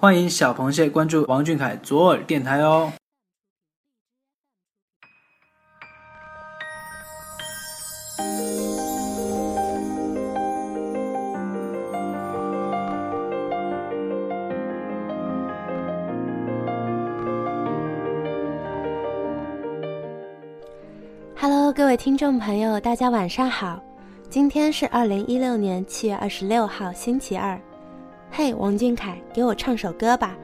欢迎小螃蟹关注王俊凯左耳电台哦。Hello，各位听众朋友，大家晚上好。今天是二零一六年七月二十六号，星期二。嘿，王俊凯，给我唱首歌吧！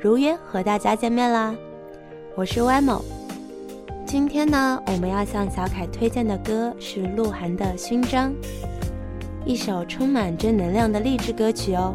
如约和大家见面啦，我是歪某。今天呢，我们要向小凯推荐的歌是鹿晗的《勋章》，一首充满正能量的励志歌曲哦。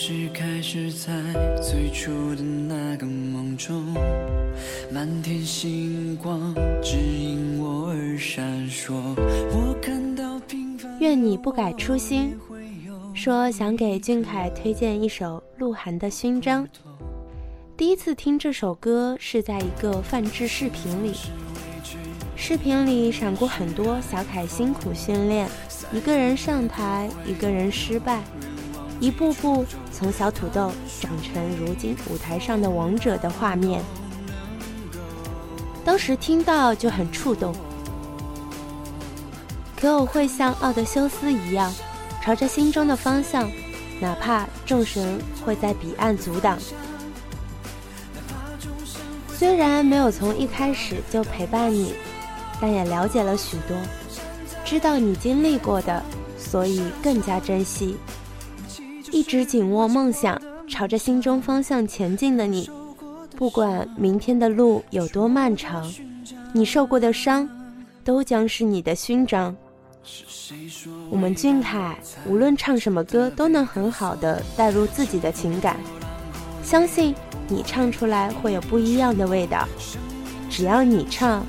故事开始在最初的那个梦中，满天星光指引我而闪烁。我看到平凡。愿你不改初心。说想给俊凯推荐一首鹿晗的《勋章》。第一次听这首歌是在一个范制视频里，视频里闪过很多小凯辛苦训练，一个人上台，一个人失败。一步步从小土豆长成如今舞台上的王者的画面，当时听到就很触动。可我会像奥德修斯一样，朝着心中的方向，哪怕众神会在彼岸阻挡。虽然没有从一开始就陪伴你，但也了解了许多，知道你经历过的，所以更加珍惜。一直紧握梦想，朝着心中方向前进的你，不管明天的路有多漫长，你受过的伤，都将是你的勋章。我们俊凯无论唱什么歌，都能很好的带入自己的情感，相信你唱出来会有不一样的味道。只要你唱，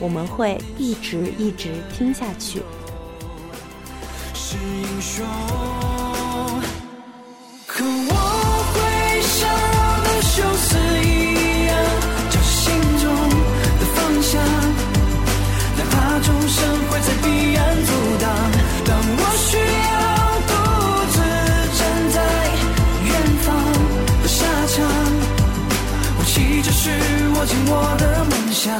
我们会一直一直听下去。是英雄。可我会像奥德修斯一样找心中的方向哪怕众神会在彼岸阻挡。当我需要独自站在远方的沙场武器就是我紧握的梦想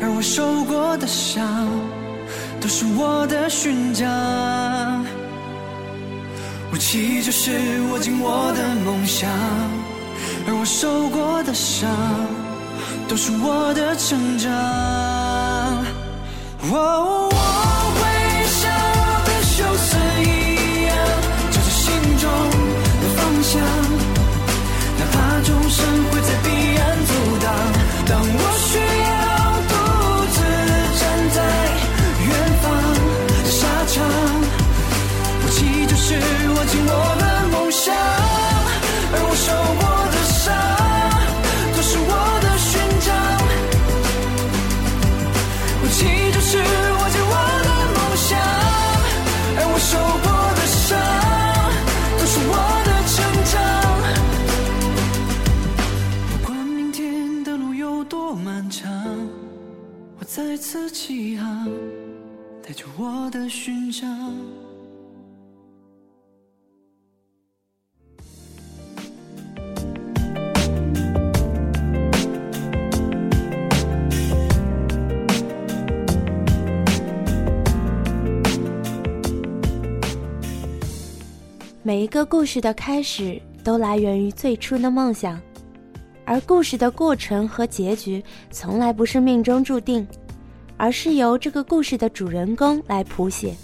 而我受过的伤都是我的勋章。武器就是握紧我的梦想，而我受过的伤，都是我的成长。我我的勋章。每一个故事的开始都来源于最初的梦想，而故事的过程和结局从来不是命中注定，而是由这个故事的主人公来谱写。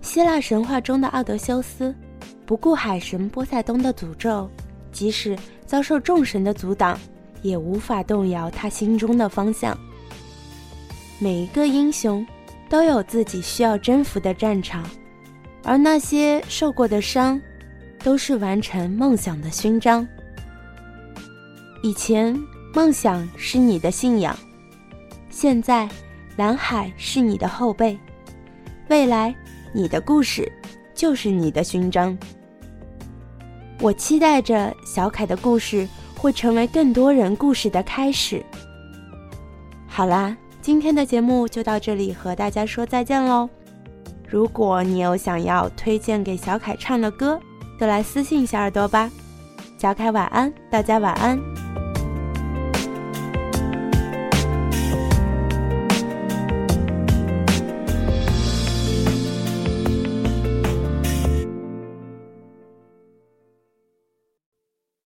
希腊神话中的奥德修斯，不顾海神波塞冬的诅咒，即使遭受众神的阻挡，也无法动摇他心中的方向。每一个英雄，都有自己需要征服的战场。而那些受过的伤，都是完成梦想的勋章。以前梦想是你的信仰，现在蓝海是你的后背，未来你的故事就是你的勋章。我期待着小凯的故事会成为更多人故事的开始。好啦，今天的节目就到这里，和大家说再见喽。如果你有想要推荐给小凯唱的歌，就来私信小耳朵吧。小凯晚安，大家晚安。